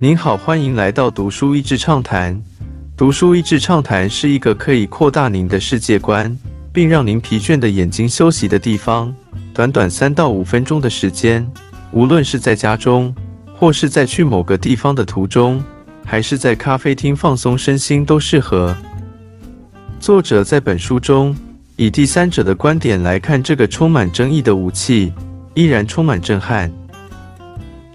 您好，欢迎来到读书益智畅谈。读书益智畅谈是一个可以扩大您的世界观，并让您疲倦的眼睛休息的地方。短短三到五分钟的时间，无论是在家中，或是在去某个地方的途中，还是在咖啡厅放松身心，都适合。作者在本书中以第三者的观点来看这个充满争议的武器，依然充满震撼。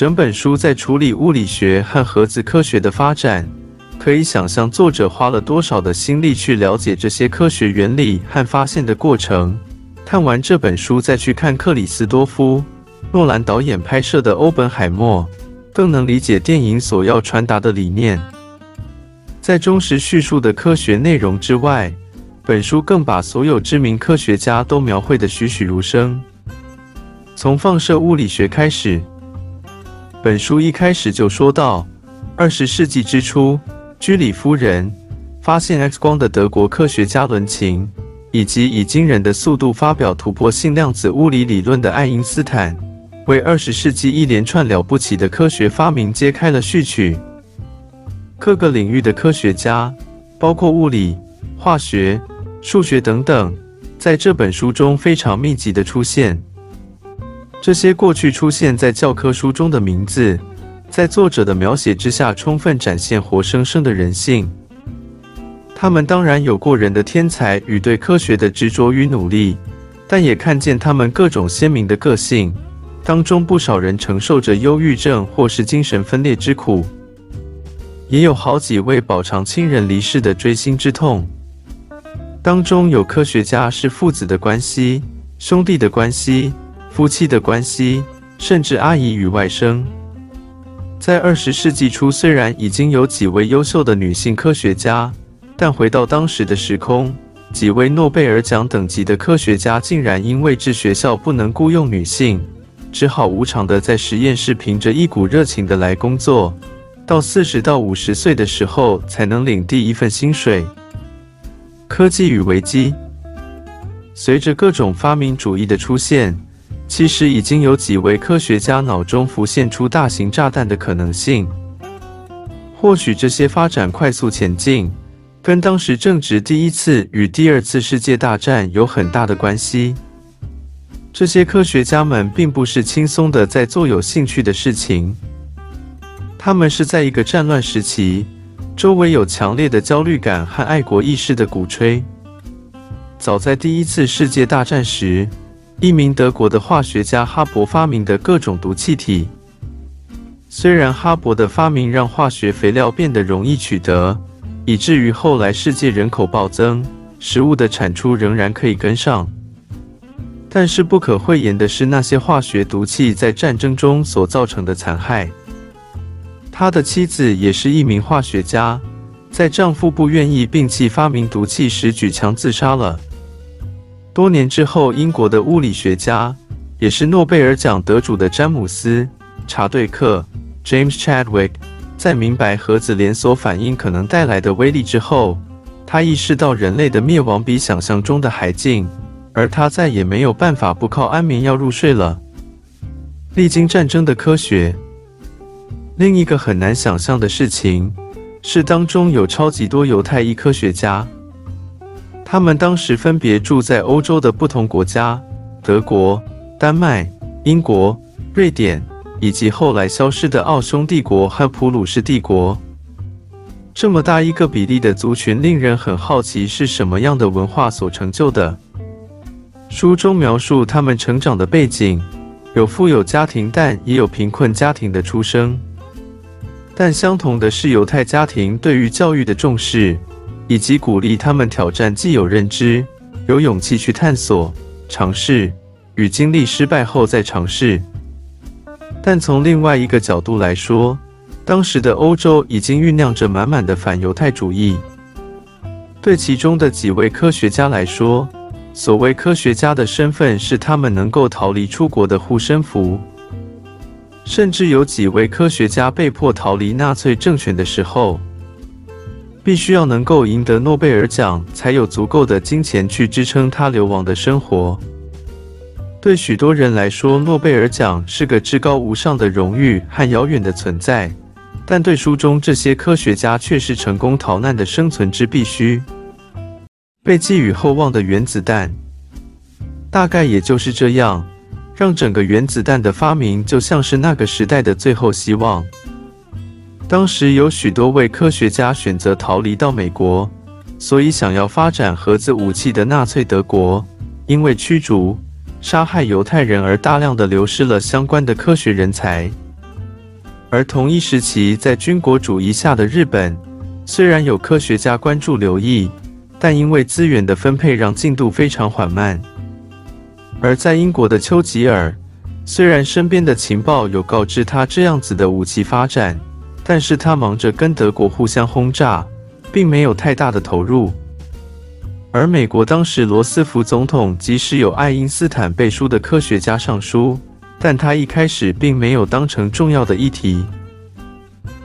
整本书在处理物理学和核子科学的发展，可以想象作者花了多少的心力去了解这些科学原理和发现的过程。看完这本书，再去看克里斯多夫·诺兰导演拍摄的《欧本海默》，更能理解电影所要传达的理念。在忠实叙述的科学内容之外，本书更把所有知名科学家都描绘得栩栩如生，从放射物理学开始。本书一开始就说到，二十世纪之初，居里夫人发现 X 光的德国科学家伦琴，以及以惊人的速度发表突破性量子物理理论的爱因斯坦，为二十世纪一连串了不起的科学发明揭开了序曲。各个领域的科学家，包括物理、化学、数学等等，在这本书中非常密集的出现。这些过去出现在教科书中的名字，在作者的描写之下，充分展现活生生的人性。他们当然有过人的天才与对科学的执着与努力，但也看见他们各种鲜明的个性。当中不少人承受着忧郁症或是精神分裂之苦，也有好几位饱尝亲人离世的锥心之痛。当中有科学家是父子的关系、兄弟的关系。夫妻的关系，甚至阿姨与外甥，在二十世纪初，虽然已经有几位优秀的女性科学家，但回到当时的时空，几位诺贝尔奖等级的科学家竟然因为治学校不能雇佣女性，只好无偿的在实验室凭着一股热情的来工作，到四十到五十岁的时候才能领第一份薪水。科技与危机，随着各种发明主义的出现。其实已经有几位科学家脑中浮现出大型炸弹的可能性。或许这些发展快速前进，跟当时正值第一次与第二次世界大战有很大的关系。这些科学家们并不是轻松的在做有兴趣的事情，他们是在一个战乱时期，周围有强烈的焦虑感和爱国意识的鼓吹。早在第一次世界大战时。一名德国的化学家哈勃发明的各种毒气体。虽然哈勃的发明让化学肥料变得容易取得，以至于后来世界人口暴增，食物的产出仍然可以跟上，但是不可讳言的是，那些化学毒气在战争中所造成的残害。他的妻子也是一名化学家，在丈夫不愿意摒弃发明毒气时举枪自杀了。多年之后，英国的物理学家，也是诺贝尔奖得主的詹姆斯·查对克 （James Chadwick） 在明白核子连锁反应可能带来的威力之后，他意识到人类的灭亡比想象中的还近，而他再也没有办法不靠安眠药入睡了。历经战争的科学，另一个很难想象的事情是，当中有超级多犹太裔科学家。他们当时分别住在欧洲的不同国家：德国、丹麦、英国、瑞典，以及后来消失的奥匈帝国和普鲁士帝国。这么大一个比例的族群，令人很好奇是什么样的文化所成就的。书中描述他们成长的背景，有富有家庭，但也有贫困家庭的出生。但相同的是，犹太家庭对于教育的重视。以及鼓励他们挑战既有认知，有勇气去探索、尝试与经历失败后再尝试。但从另外一个角度来说，当时的欧洲已经酝酿着满满的反犹太主义。对其中的几位科学家来说，所谓科学家的身份是他们能够逃离出国的护身符。甚至有几位科学家被迫逃离纳粹政权的时候。必须要能够赢得诺贝尔奖，才有足够的金钱去支撑他流亡的生活。对许多人来说，诺贝尔奖是个至高无上的荣誉和遥远的存在，但对书中这些科学家却是成功逃难的生存之必须。被寄予厚望的原子弹，大概也就是这样，让整个原子弹的发明就像是那个时代的最后希望。当时有许多位科学家选择逃离到美国，所以想要发展核子武器的纳粹德国，因为驱逐、杀害犹太人而大量的流失了相关的科学人才。而同一时期，在军国主义下的日本，虽然有科学家关注留意，但因为资源的分配让进度非常缓慢。而在英国的丘吉尔，虽然身边的情报有告知他这样子的武器发展，但是他忙着跟德国互相轰炸，并没有太大的投入。而美国当时罗斯福总统即使有爱因斯坦背书的科学家上书。但他一开始并没有当成重要的议题，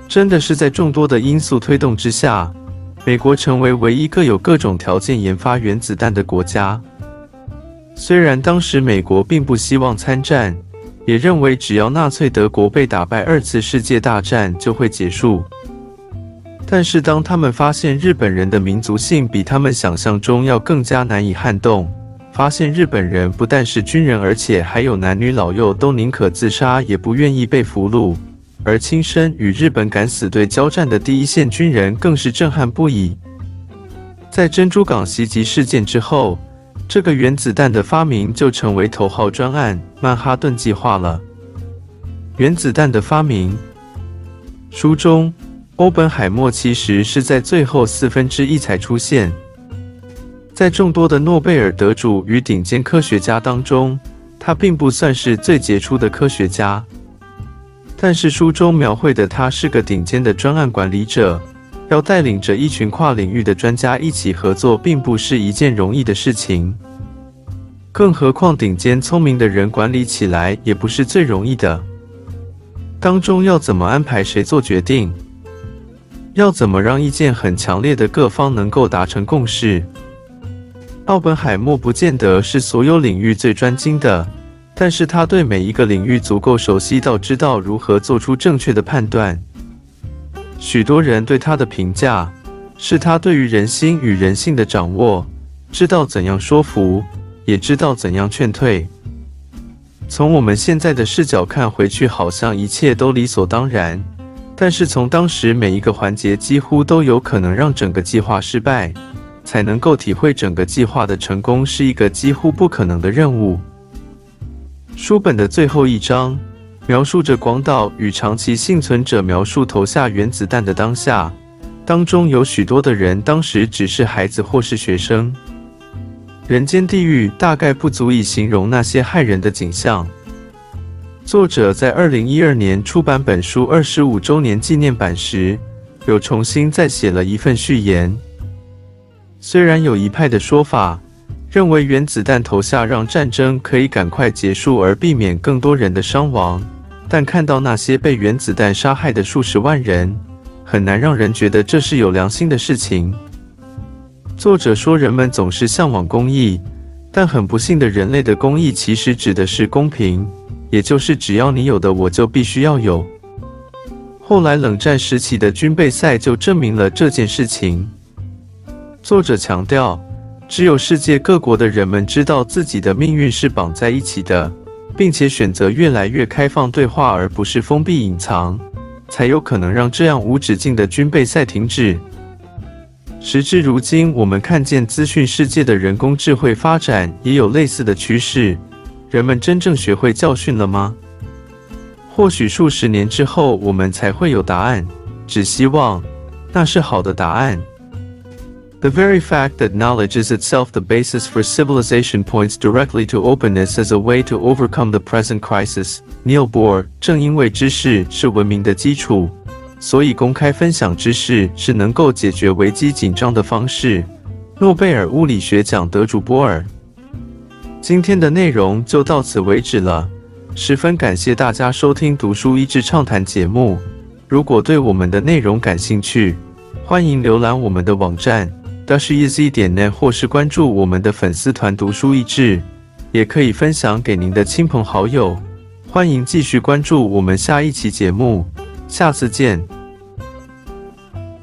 真的是在众多的因素推动之下，美国成为唯一个有各种条件研发原子弹的国家。虽然当时美国并不希望参战，也认为只要纳粹德国被打败，二次世界大战就会结束。但是当他们发现日本人的民族性比他们想象中要更加难以撼动。发现日本人不但是军人，而且还有男女老幼都宁可自杀也不愿意被俘虏，而亲身与日本敢死队交战的第一线军人更是震撼不已。在珍珠港袭击事件之后，这个原子弹的发明就成为头号专案——曼哈顿计划了。原子弹的发明，书中欧本海默其实是在最后四分之一才出现。在众多的诺贝尔得主与顶尖科学家当中，他并不算是最杰出的科学家。但是书中描绘的他是个顶尖的专案管理者，要带领着一群跨领域的专家一起合作，并不是一件容易的事情。更何况顶尖聪明的人管理起来也不是最容易的。当中要怎么安排谁做决定？要怎么让意见很强烈的各方能够达成共识？奥本海默不见得是所有领域最专精的，但是他对每一个领域足够熟悉到知道如何做出正确的判断。许多人对他的评价是他对于人心与人性的掌握，知道怎样说服，也知道怎样劝退。从我们现在的视角看回去，好像一切都理所当然，但是从当时每一个环节几乎都有可能让整个计划失败。才能够体会整个计划的成功是一个几乎不可能的任务。书本的最后一章描述着广岛与长期幸存者描述投下原子弹的当下，当中有许多的人当时只是孩子或是学生。人间地狱大概不足以形容那些骇人的景象。作者在二零一二年出版本书二十五周年纪念版时，有重新再写了一份序言。虽然有一派的说法认为原子弹投下让战争可以赶快结束而避免更多人的伤亡，但看到那些被原子弹杀害的数十万人，很难让人觉得这是有良心的事情。作者说，人们总是向往公义，但很不幸的，人类的公义其实指的是公平，也就是只要你有的，我就必须要有。后来冷战时期的军备赛就证明了这件事情。作者强调，只有世界各国的人们知道自己的命运是绑在一起的，并且选择越来越开放对话，而不是封闭隐藏，才有可能让这样无止境的军备赛停止。时至如今，我们看见资讯世界的人工智慧发展也有类似的趋势。人们真正学会教训了吗？或许数十年之后，我们才会有答案。只希望那是好的答案。The very fact that knowledge is itself the basis for civilization points directly to openness as a way to overcome the present crisis. Neil Bohr 正因为知识是文明的基础，所以公开分享知识是能够解决危机紧张的方式。诺贝尔物理学奖得主波尔。今天的内容就到此为止了，十分感谢大家收听读书益智畅谈节目。如果对我们的内容感兴趣，欢迎浏览我们的网站。大是 easy 点 net，或是关注我们的粉丝团“读书益智”，也可以分享给您的亲朋好友。欢迎继续关注我们下一期节目，下次见。